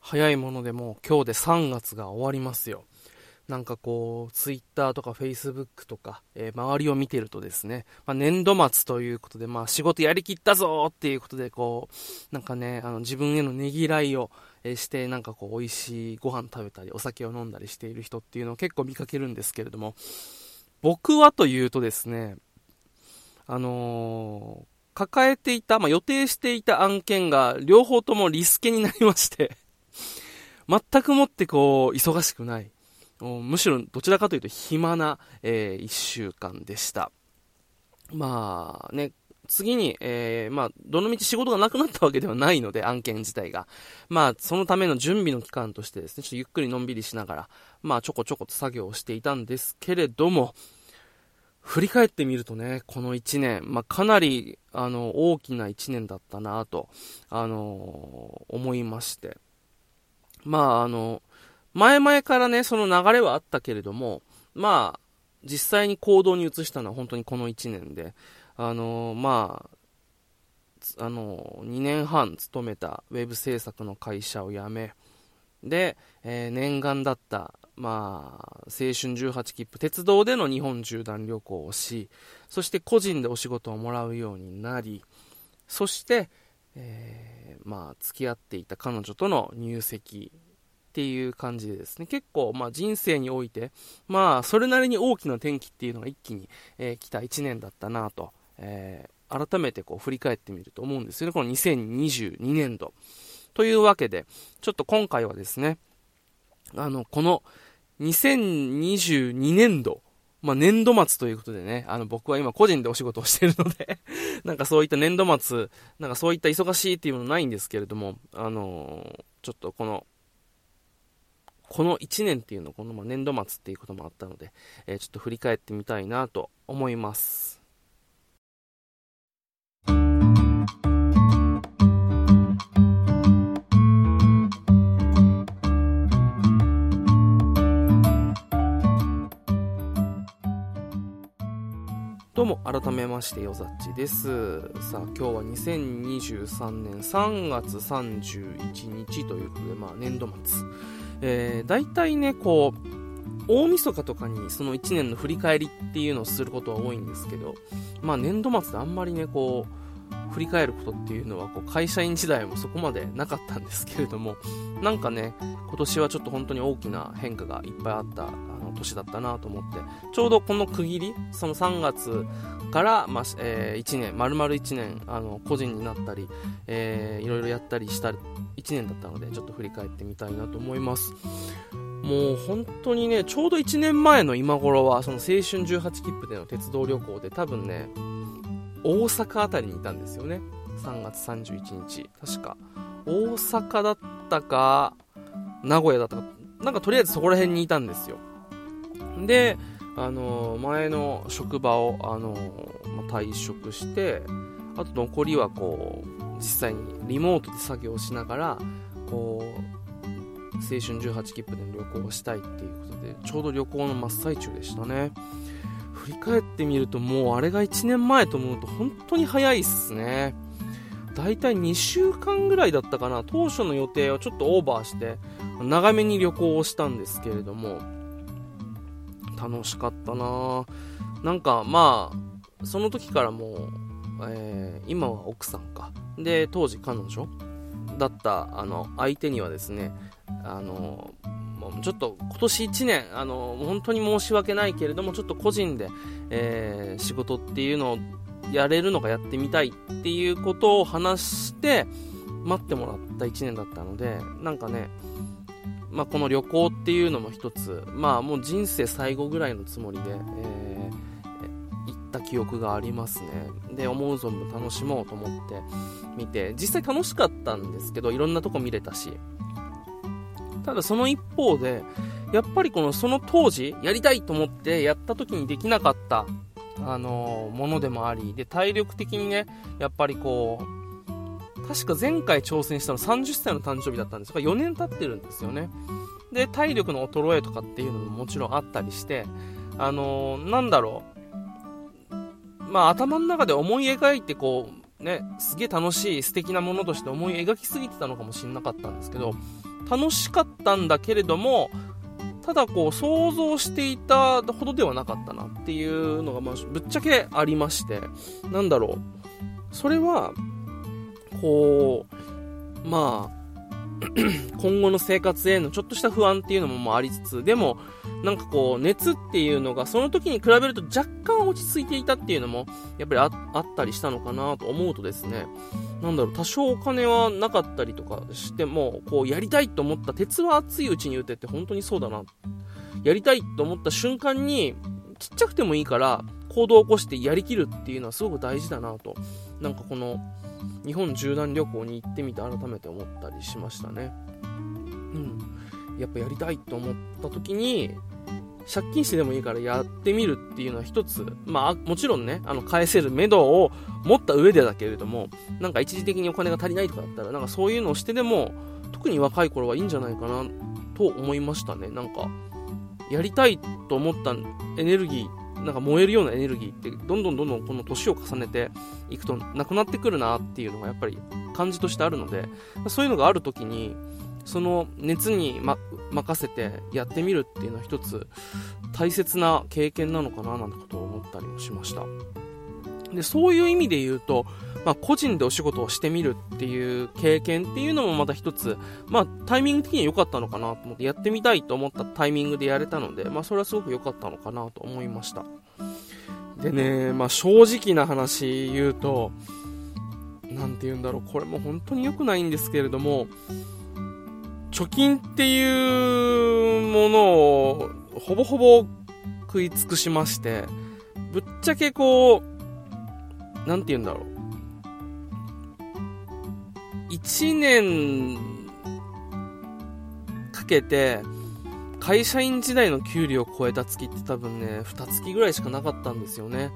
早いものでも今日で3月が終わりますよ。なんかこう、ツイッターとかフェイスブックとか、えー、周りを見てるとですね、まあ、年度末ということで、まあ仕事やりきったぞっていうことで、こう、なんかね、あの自分へのねぎらいを、え、して、なんかこう、美味しいご飯食べたり、お酒を飲んだりしている人っていうのを結構見かけるんですけれども、僕はというとですね、あのー、抱えていた、まあ、予定していた案件が両方ともリスケになりまして 全くもってこう、忙しくない。むしろどちらかというと暇な、えー、1週間でした。まあね、次に、えー、まあ、どのみち仕事がなくなったわけではないので、案件自体が。まあ、そのための準備の期間としてですね、ちょっとゆっくりのんびりしながら、まあ、ちょこちょこと作業をしていたんですけれども、振り返ってみるとね、この1年、まあ、かなり、あの、大きな1年だったなと、あのー、思いまして。まあ、あの、前々からね、その流れはあったけれども、まあ、実際に行動に移したのは本当にこの1年で、あの、まあ、あの、2年半勤めたウェブ制作の会社を辞め、で、え、念願だった、まあ、青春18切符、鉄道での日本縦断旅行をし、そして個人でお仕事をもらうようになり、そして、えー、まあ、付き合っていた彼女との入籍っていう感じでですね、結構、まあ、人生において、まあ、それなりに大きな転機っていうのが一気に、えー、来た1年だったなと、えー、改めてこう振り返ってみると思うんですよね、この2022年度。というわけで、ちょっと今回はですね、あの、この2022年度まあ、年度末ということでね、あの、僕は今個人でお仕事をしているので。なんかそういった年度末、なんかそういった忙しいっていうのないんですけれども、あのー、ちょっとこの、この1年っていうの、このま年度末っていうこともあったので、えー、ちょっと振り返ってみたいなと思います。どうも、改めまして、よざっちです。さあ、今日は2023年3月31日ということで、まあ、年度末。えー、大体ね、こう、大晦日とかにその1年の振り返りっていうのをすることは多いんですけど、まあ、年度末であんまりね、こう、振り返ることっていうのはこう会社員時代もそこまでなかったんですけれどもなんかね今年はちょっと本当に大きな変化がいっぱいあった年だったなと思って、ちょうどこの区切り、その3月から、まあ、えー、1年、丸々1年、あの、個人になったり、えー、いろいろやったりした1年だったので、ちょっと振り返ってみたいなと思います。もう本当にね、ちょうど1年前の今頃は、その青春18切符での鉄道旅行で多分ね、大阪あたりにいたんですよね。3月31日。確か。大阪だったか、名古屋だったか、なんかとりあえずそこら辺にいたんですよ。で、あの前の職場を、あのま退職して、あと残りはこう、実際にリモートで作業しながら、こう、青春18切符での旅行をしたいっていうことで、ちょうど旅行の真っ最中でしたね。振り返ってみると、もうあれが1年前と思うと本当に早いっすね。だいたい2週間ぐらいだったかな。当初の予定をちょっとオーバーして、長めに旅行をしたんですけれども、楽しかったな。なんかまあその時からもう、えー、今は奥さんか。で当時彼女だったあの相手にはですねあのちょっと今年1年あの本当に申し訳ないけれどもちょっと個人で、えー、仕事っていうのをやれるのかやってみたいっていうことを話して待ってもらった1年だったのでなんかねまあ、この旅行っていうのも一つ、まあ、もう人生最後ぐらいのつもりで、えー、行った記憶がありますね。で、思う存分楽しもうと思って見て、実際楽しかったんですけど、いろんなとこ見れたし。ただその一方で、やっぱりこのその当時、やりたいと思ってやった時にできなかった、あの、ものでもあり、で、体力的にね、やっぱりこう、確か前回挑戦したの30歳の誕生日だったんですが、4年経ってるんですよね。で、体力の衰えとかっていうのももちろんあったりして、あのー、なんだろう。まあ頭の中で思い描いてこう、ね、すげえ楽しい素敵なものとして思い描きすぎてたのかもしれなかったんですけど、楽しかったんだけれども、ただこう想像していたほどではなかったなっていうのがまあぶっちゃけありまして、なんだろう。それは、こう、まあ、今後の生活へのちょっとした不安っていうのもありつつ、でも、なんかこう、熱っていうのが、その時に比べると若干落ち着いていたっていうのも、やっぱりあったりしたのかなと思うとですね、なんだろう、多少お金はなかったりとかしても、こう、やりたいと思った、鉄は熱いうちに打てって本当にそうだな。やりたいと思った瞬間に、ちっちゃくてもいいから、行動を起こしてやりきるっていうのはすごく大事だなと。なんかこの、日本縦断旅行に行ってみて改めて思ったりしましたね。うん。やっぱやりたいと思った時に、借金してでもいいからやってみるっていうのは一つ、まあ、もちろんね、あの、返せる目処を持った上でだけれども、なんか一時的にお金が足りないとかだったら、なんかそういうのをしてでも、特に若い頃はいいんじゃないかな、と思いましたね。なんか、やりたいと思ったエネルギーなんか燃えるようなエネルギーってどんどんどんどんこの年を重ねていくとなくなってくるなっていうのがやっぱり感じとしてあるのでそういうのがある時にその熱に、ま、任せてやってみるっていうのは一つ大切な経験なのかななんてことを思ったりもしました。でそういう意味で言うとまあ、個人でお仕事をしてみるっていう経験っていうのもまた一つ、まあ、タイミング的には良かったのかなと思って、やってみたいと思ったタイミングでやれたので、まあ、それはすごく良かったのかなと思いました。でね、まあ、正直な話言うと、なんて言うんだろう、これも本当に良くないんですけれども、貯金っていうものをほぼほぼ食い尽くしまして、ぶっちゃけこう、なんて言うんだろう。1年かけて、会社員時代の給料を超えた月って多分ね、2月ぐらいしかなかったんですよね。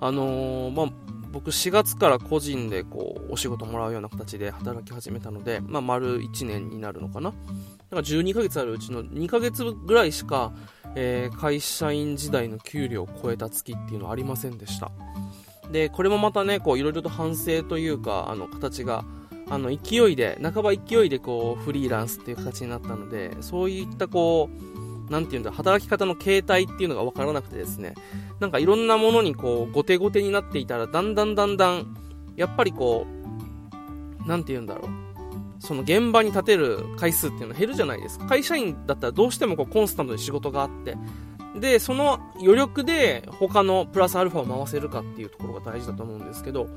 あのー、まあ、僕4月から個人でこう、お仕事もらうような形で働き始めたので、まあ、丸1年になるのかな。だから12ヶ月あるうちの2ヶ月ぐらいしか、えー、会社員時代の給料を超えた月っていうのはありませんでした。で、これもまたね、こう、いろいろと反省というか、あの、形があの、勢いで、半ば勢いでこう、フリーランスっていう形になったので、そういったこう、なんていうんだ、働き方の形態っていうのがわからなくてですね、なんかいろんなものにこう、後手後手になっていたら、だんだんだんだん、やっぱりこう、なんていうんだろう。その現場に立てる回数っていうのは減るじゃないですか。会社員だったらどうしてもこうコンスタントに仕事があって、で、その余力で他のプラスアルファを回せるかっていうところが大事だと思うんですけど、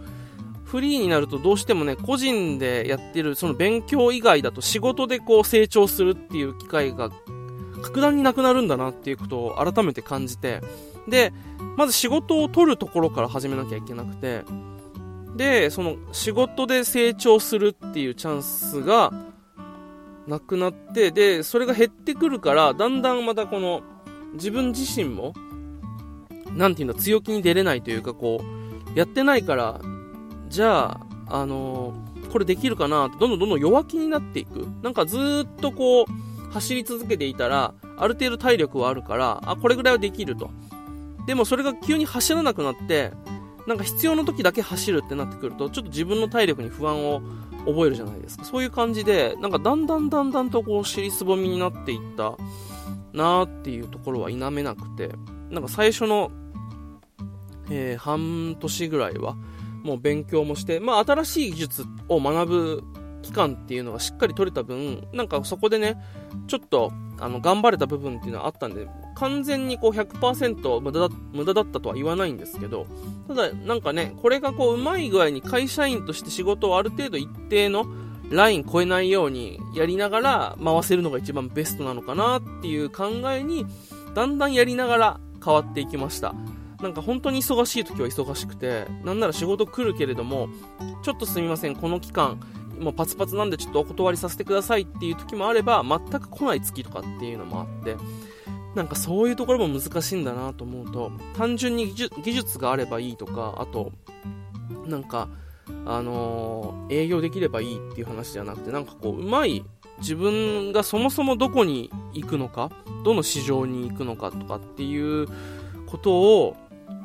フリーになるとどうしてもね、個人でやってる、その勉強以外だと仕事でこう成長するっていう機会が格段になくなるんだなっていうことを改めて感じて、で、まず仕事を取るところから始めなきゃいけなくて、で、その仕事で成長するっていうチャンスがなくなって、で、それが減ってくるから、だんだんまたこの自分自身も、なんていうんだ、強気に出れないというか、こう、やってないからじゃあ、あのー、これできるかなって、どんどんどんどん弱気になっていく。なんかずっとこう、走り続けていたら、ある程度体力はあるから、あ、これぐらいはできると。でもそれが急に走らなくなって、なんか必要な時だけ走るってなってくると、ちょっと自分の体力に不安を覚えるじゃないですか。そういう感じで、なんかだんだんだんだんとこう、尻すぼみになっていったなっていうところは否めなくて、なんか最初の、えー、半年ぐらいは、もう勉強もして、まあ、新しい技術を学ぶ期間っていうのがしっかり取れた分、なんかそこでね、ちょっと、あの、頑張れた部分っていうのはあったんで、完全にこう100%無駄だ無駄だったとは言わないんですけど、ただ、なんかね、これがこう、うまい具合に会社員として仕事をある程度一定のライン超えないようにやりながら回せるのが一番ベストなのかなっていう考えに、だんだんやりながら変わっていきました。なんか本当に忙しい時は忙しくて、なんなら仕事来るけれども、ちょっとすみません、この期間、もうパツパツなんでちょっとお断りさせてくださいっていう時もあれば、全く来ない月とかっていうのもあって、なんかそういうところも難しいんだなと思うと、単純に技術があればいいとか、あと、なんか、あのー、営業できればいいっていう話じゃなくて、なんかこう、うまい自分がそもそもどこに行くのか、どの市場に行くのかとかっていうことを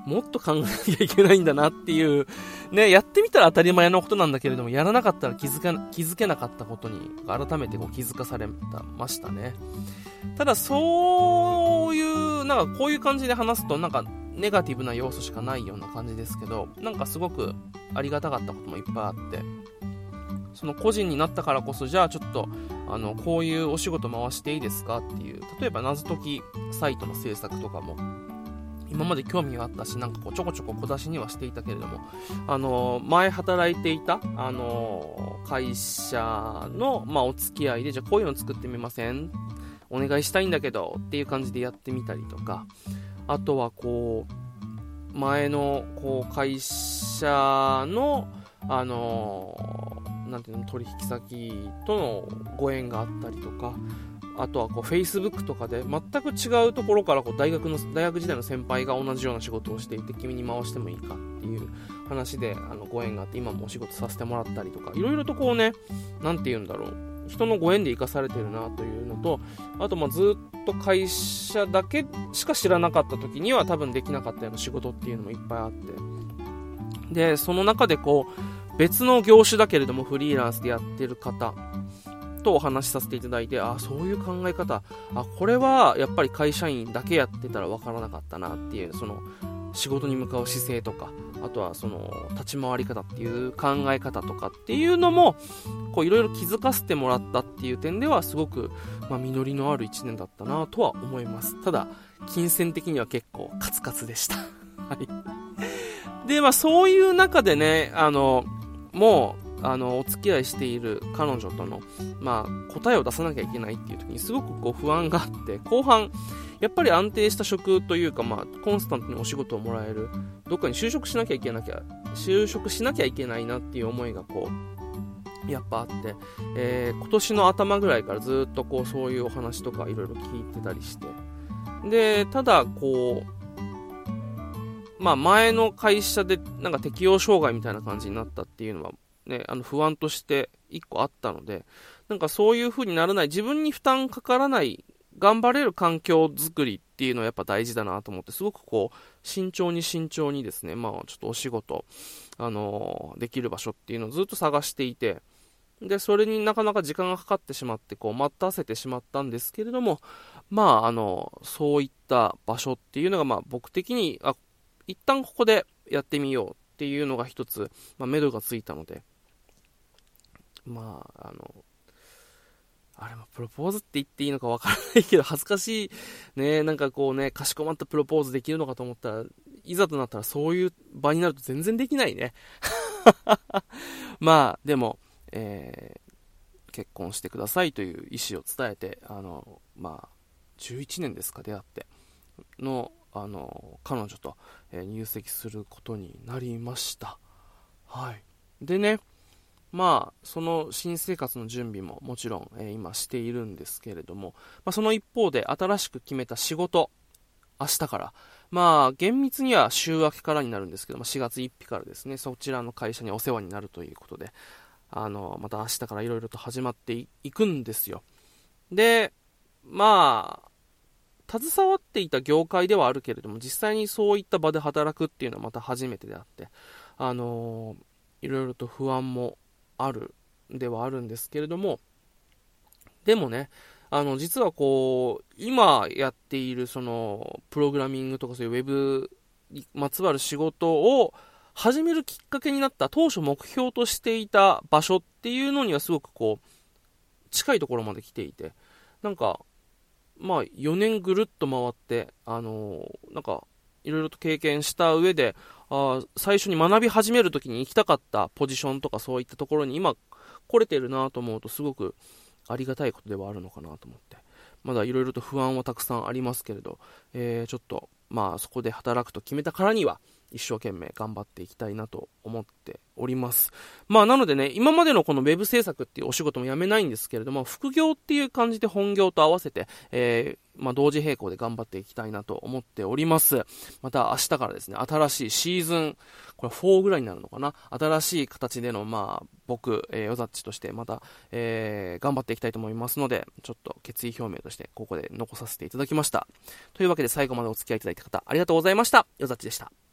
もっと考えなきゃいけないんだなっていう、ね、やってみたら当たり前のことなんだけれども、やらなかったら気づか気づけなかったことに、改めてこう気づかされましたね。ただ、そういう、なんかこういう感じで話すと、なんかネガティブな要素しかないような感じですけど、なんかすごくありがたかったこともいっぱいあって、その個人になったからこそ、じゃあちょっと、あの、こういうお仕事回していいですか？っていう、例えば謎解きサイトの制作とかも、今まで興味があったし、なんかこうちょこちょこ小出しにはしていたけれども、あの前働いていた、あの会社の、まあ、お付き合いで、じゃあこういうの作ってみません？お願いしたいんだけど、っていう感じでやってみたりとか、あとはこう、前のこう会社の、あのなんていうの、取引先とのご縁があったりとか、あとはこう Facebook とかで全く違うところからこう大学の大学時代の先輩が同じような仕事をしていて君に回してもいいかっていう話であのご縁があって今もお仕事させてもらったりとかいろいろとこうね何て言うんだろう。人のご縁で生かされてるなというのとあとまあずっと会社だけしか知らなかった時には多分できなかったような仕事っていうのもいっぱいあって。でその中でこう別の業種だけれどもフリーランスでやってる方とお話しさせていただいて、あそういう考え方、あこれはやっぱり会社員だけやってたら分からなかったなっていう、その仕事に向かう姿勢とか、あとはその立ち回り方っていう考え方とかっていうのも、こういろいろ気づかせてもらったっていう点ではすごく、まあ、実りのある1年だったなとは思います。ただ、金銭的には結構カツカツでした。はい。で、まあそういう中でね、あの、もうあのお付き合いしている彼女との、まあ、答えを出さなきゃいけないっていう時にすごくこう不安があって後半やっぱり安定した職というか、まあ、コンスタントにお仕事をもらえる。どっかに就職しなきゃいけなきゃ就職しなきゃいけないなっていう思いがこうやっぱあって、えー、今年の頭ぐらいからずっとこうそういうお話とかいろいろ聞いてたりして。でただこうまあ前の会社でなんか適応障害みたいな感じになったっていうのはね、あの不安として1個あったので、なんかそういう風にならない、自分に負担かからない、頑張れる環境づくりっていうのはやっぱ大事だなと思って、すごくこう、慎重に慎重にですね、まあちょっとお仕事、あのー、できる場所っていうのをずっと探していて、で、それになかなか時間がかかってしまって、こう、待たせてしまったんですけれども、まあ、あの、そういった場所っていうのが、まあ、僕的に、あ、一旦ここでやってみようっていうのが一つ、まあ、目処がついたので、まあ、あの、あれもプロポーズって言っていいのかわからないけど、恥ずかしい、ね、なんかこうね、かしこまったプロポーズできるのかと思ったら、いざとなったらそういう場になると全然できないね。まあ、でも、えー、結婚してくださいという意思を伝えて、あの、まあ、11年ですか、出会って、の、あの、彼女と、えー、入籍することになりました。はい。でね、まあ、その新生活の準備ももちろん、えー、今しているんですけれども、まあ、その一方で新しく決めた仕事、明日から、まあ、厳密には週明けからになるんですけども、4月1日からですね、そちらの会社にお世話になるということで、あの、また明日からいろいろと始まっていくんですよ。で、まあ、携わっていた業界ではあるけれども、実際にそういった場で働くっていうのはまた初めてであって、あのいろいろと不安もあるではあるんですけれども、でもね、あの、実はこう、今やっているその、プログラミングとかそういうウェブにまつわる仕事を始めるきっかけになった当初目標としていた場所っていうのにはすごくこう、近いところまで来ていて、なんか、まあ、4年ぐるっと回って、あのー、なんか、いろいろと経験した上で、あ最初に学び始めるときに行きたかったポジションとかそういったところに今来れてるなと思うとすごくありがたいことではあるのかなと思って。まだいろいろと不安はたくさんありますけれど、えー、ちょっと、まあそこで働くと決めたからには、一生懸命頑張っていきたいなと思っております。まあなのでね、今までのこの web 制作っていうお仕事も辞めないんですけれども、副業っていう感じで本業と合わせて、えー、まあ同時並行で頑張っていきたいなと思っております。また明日からですね、新しいシーズン、これ4ぐらいになるのかな？新しい形での、まあ僕、えー、ヨザッチとしてまた、えー、頑張っていきたいと思いますので、ちょっと決意表明としてここで残させていただきました。というわけで最後までお付き合いいただいた方、ありがとうございました。ヨザッチでした。